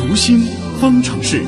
读心方程式。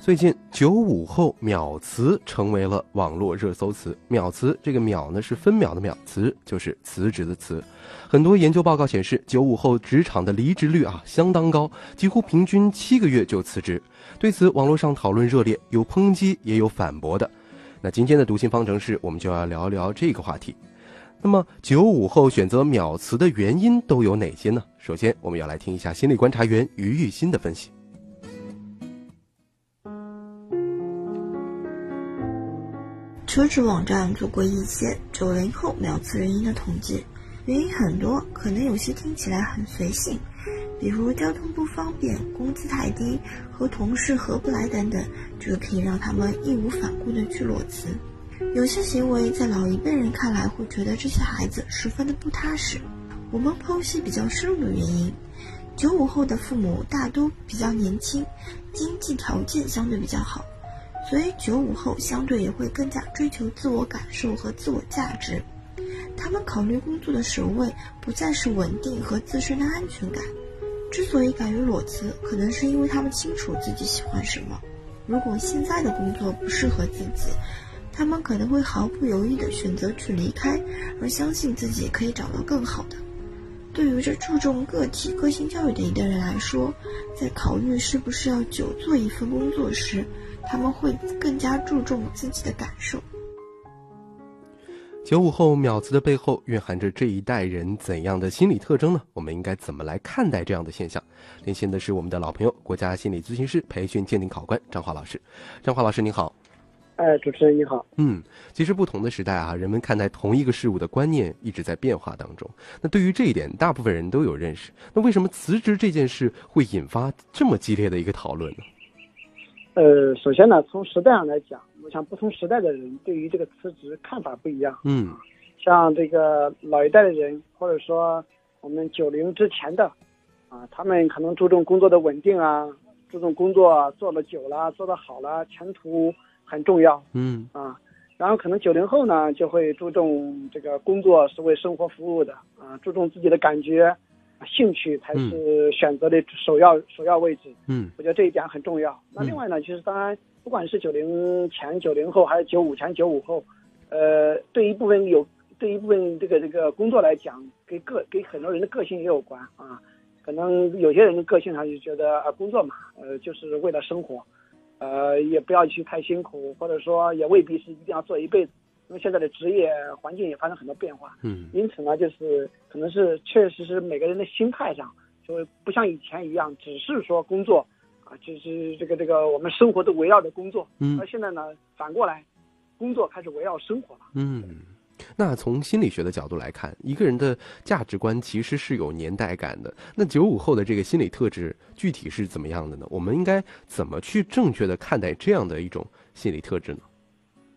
最近九五后秒辞成为了网络热搜词。秒辞这个秒呢是分秒的秒，辞就是辞职的辞。很多研究报告显示，九五后职场的离职率啊相当高，几乎平均七个月就辞职。对此，网络上讨论热烈，有抨击也有反驳的。那今天的读心方程式，我们就要聊聊这个话题。那么，九五后选择秒辞的原因都有哪些呢？首先，我们要来听一下心理观察员于玉新的分析。求职网站做过一些九零后秒辞原因的统计，原因很多，可能有些听起来很随性，比如交通不方便、工资太低、和同事合不来等等，就可以让他们义无反顾地去裸辞。有些行为在老一辈人看来会觉得这些孩子十分的不踏实。我们剖析比较深入的原因，九五后的父母大多比较年轻，经济条件相对比较好。所以，九五后相对也会更加追求自我感受和自我价值。他们考虑工作的首位不再是稳定和自身的安全感。之所以敢于裸辞，可能是因为他们清楚自己喜欢什么。如果现在的工作不适合自己，他们可能会毫不犹豫地选择去离开，而相信自己可以找到更好的。对于这注重个体个性教育的一代人来说，在考虑是不是要久做一份工作时，他们会更加注重自己的感受。九五后秒辞的背后蕴含着这一代人怎样的心理特征呢？我们应该怎么来看待这样的现象？连线的是我们的老朋友，国家心理咨询师培训鉴定考官张华老师。张华老师您好。哎，主持人你好。嗯，其实不同的时代啊，人们看待同一个事物的观念一直在变化当中。那对于这一点，大部分人都有认识。那为什么辞职这件事会引发这么激烈的一个讨论呢？呃，首先呢，从时代上来讲，我想不同时代的人对于这个辞职看法不一样。嗯，像这个老一代的人，或者说我们九零之前的，啊，他们可能注重工作的稳定啊，注重工作做了久了，做得好了，前途很重要。嗯，啊，然后可能九零后呢，就会注重这个工作是为生活服务的啊，注重自己的感觉。兴趣才是选择的首要首要位置。嗯，我觉得这一点很重要。那另外呢，其实当然，不管是九零前、九零后，还是九五前、九五后，呃，对一部分有对一部分这个这个工作来讲，跟个跟很多人的个性也有关啊。可能有些人的个性上就觉得啊，工作嘛，呃，就是为了生活，呃，也不要去太辛苦，或者说也未必是一定要做一辈子。因为现在的职业环境也发生很多变化，嗯，因此呢，就是可能是确实是每个人的心态上，就不像以前一样，只是说工作，啊，就是这个这个我们生活都围绕着工作，嗯，那现在呢，反过来，工作开始围绕生活了，嗯，那从心理学的角度来看，一个人的价值观其实是有年代感的。那九五后的这个心理特质具体是怎么样的呢？我们应该怎么去正确的看待这样的一种心理特质呢？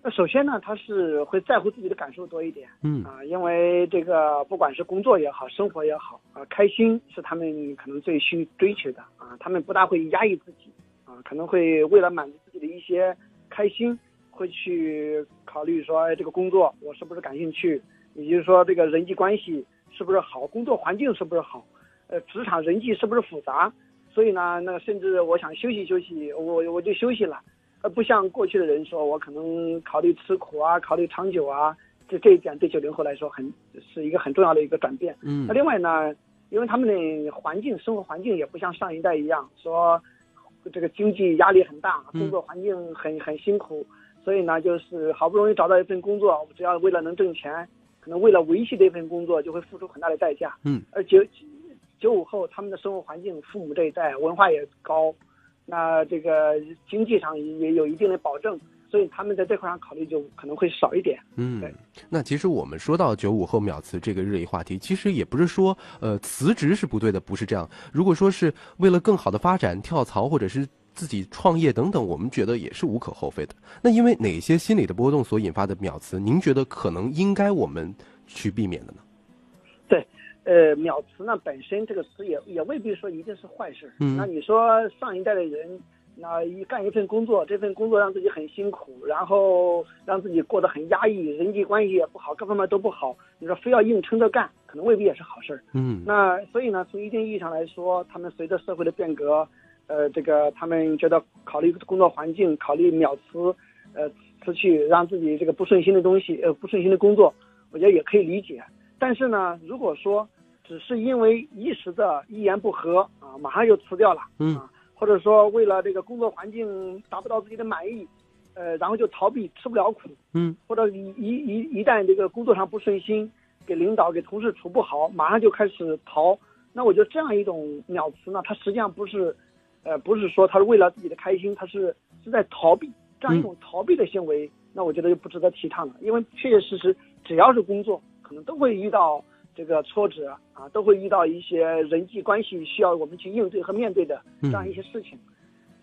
那首先呢，他是会在乎自己的感受多一点，嗯啊，因为这个不管是工作也好，生活也好，啊，开心是他们可能最需追求的啊，他们不大会压抑自己，啊，可能会为了满足自己的一些开心，会去考虑说，哎，这个工作我是不是感兴趣，以及说这个人际关系是不是好，工作环境是不是好，呃，职场人际是不是复杂，所以呢，那甚至我想休息休息，我我就休息了。而不像过去的人说，我可能考虑吃苦啊，考虑长久啊，这这一点对九零后来说很是一个很重要的一个转变。嗯，那另外呢，因为他们的环境、生活环境也不像上一代一样，说这个经济压力很大，工作环境很很辛苦，所以呢，就是好不容易找到一份工作，只要为了能挣钱，可能为了维系这份工作，就会付出很大的代价。嗯，而九九五后他们的生活环境，父母这一代文化也高。那这个经济上也有一定的保证，所以他们在这块上考虑就可能会少一点。嗯，那其实我们说到九五后秒辞这个热议话题，其实也不是说呃辞职是不对的，不是这样。如果说是为了更好的发展跳槽或者是自己创业等等，我们觉得也是无可厚非的。那因为哪些心理的波动所引发的秒辞，您觉得可能应该我们去避免的呢？对。呃，秒辞呢本身这个词也也未必说一定是坏事。嗯，那你说上一代的人，那一干一份工作，这份工作让自己很辛苦，然后让自己过得很压抑，人际关系也不好，各方面都不好。你说非要硬撑着干，可能未必也是好事儿。嗯，那所以呢，从一定意义上来说，他们随着社会的变革，呃，这个他们觉得考虑工作环境，考虑秒辞，呃，辞去让自己这个不顺心的东西，呃，不顺心的工作，我觉得也可以理解。但是呢，如果说只是因为一时的一言不合啊，马上就辞掉了，嗯啊，或者说为了这个工作环境达不到自己的满意，呃，然后就逃避，吃不了苦，嗯，或者一一一一旦这个工作上不顺心，给领导给同事处不好，马上就开始逃。那我觉得这样一种秒辞呢，它实际上不是，呃，不是说他是为了自己的开心，他是是在逃避这样一种逃避的行为，那我觉得就不值得提倡了。因为确确实实，只要是工作，可能都会遇到这个挫折啊，都会遇到一些人际关系需要我们去应对和面对的这样一些事情。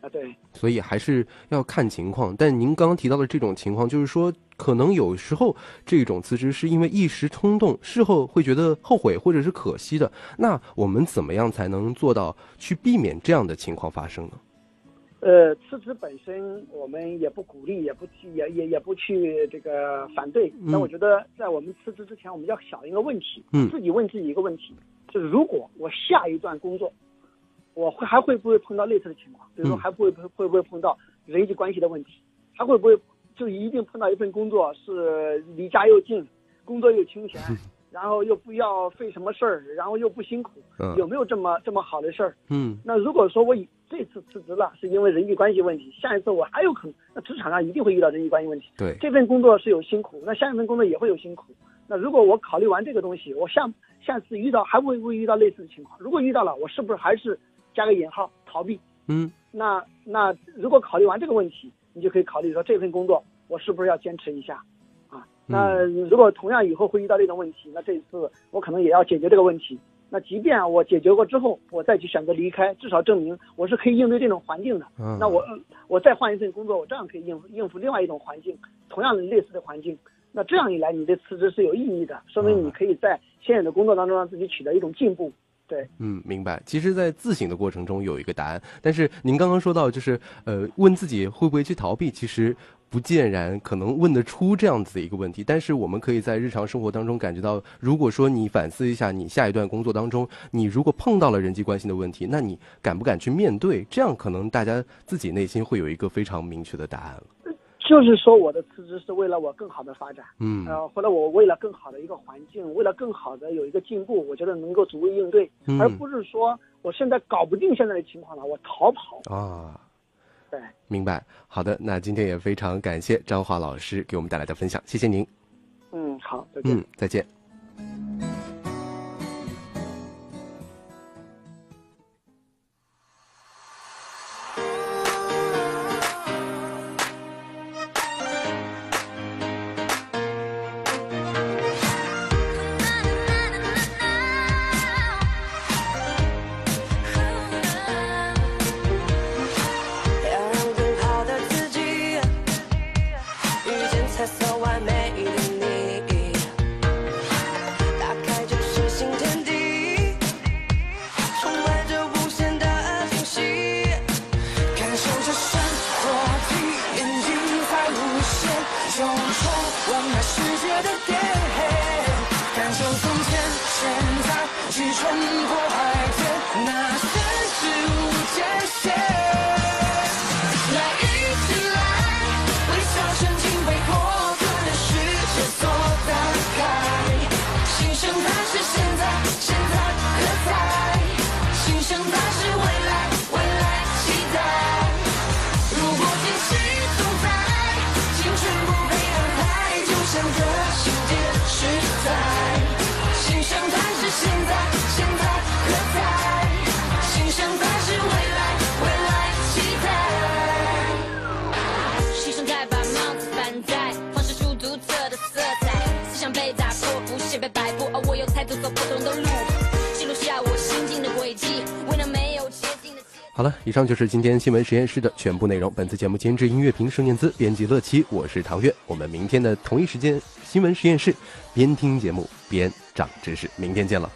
啊，对，所以还是要看情况。但您刚刚提到的这种情况，就是说，可能有时候这种辞职是因为一时冲动，事后会觉得后悔或者是可惜的。那我们怎么样才能做到去避免这样的情况发生呢？呃，辞职本身我们也不鼓励，也不去，也也也不去这个反对。嗯但我觉得，在我们辞职之前，我们要想一个问题，嗯自己问自己一个问题，就是如果我下一段工作，我会还会不会碰到类似的情况？比如说嗯还会不会会不会碰到人际关系的问题？还会不会就一定碰到一份工作是离家又近，工作又清闲，然后又不要费什么事儿，然后又不辛苦？嗯有没有这么这么好的事儿？嗯那如果说我以这次辞职了，是因为人际关系问题，下一次我还有可能，那职场上一定会遇到人际关系问题。对，这份工作是有辛苦，那下一份工作也会有辛苦。那如果我考虑完这个东西，我下下次遇到还会不会遇到类似的情况？如果遇到了，我是不是还是加个引号逃避？嗯那那如果考虑完这个问题，你就可以考虑说这份工作我是不是要坚持一下，啊？那如果同样以后会遇到这种问题，那这一次我可能也要解决这个问题。那即便我解决过之后，我再去选择离开，至少证明我是可以应对这种环境的。嗯，那我我再换一份工作，我照样可以应付应付另外一种环境，同样的类似的环境。那这样一来，你的辞职是有意义的，说明你可以在现有的工作当中让自己取得一种进步。对，嗯，明白。其实，在自省的过程中有一个答案，但是您刚刚说到，就是呃，问自己会不会去逃避，其实不见然可能问得出这样子的一个问题。但是，我们可以在日常生活当中感觉到，如果说你反思一下，你下一段工作当中，你如果碰到了人际关系的问题，那你敢不敢去面对？这样可能大家自己内心会有一个非常明确的答案了。就是说我的辞职是为了我更好的发展，嗯呃，或者我为了更好的一个环境，为了更好的有一个进步，我觉得能够逐一应对，嗯而不是说我现在搞不定现在的情况了，我逃跑。啊。对，明白。好的，那今天也非常感谢张华老师给我们带来的分享，谢谢您。嗯，好，再见。嗯，再见。去好了，以上就是今天新闻实验室的全部内容。本次节目监制音乐评盛念姿，编辑乐七，我是唐月。我们明天的同一时间，新闻实验室，边听节目边长知识。明天见了。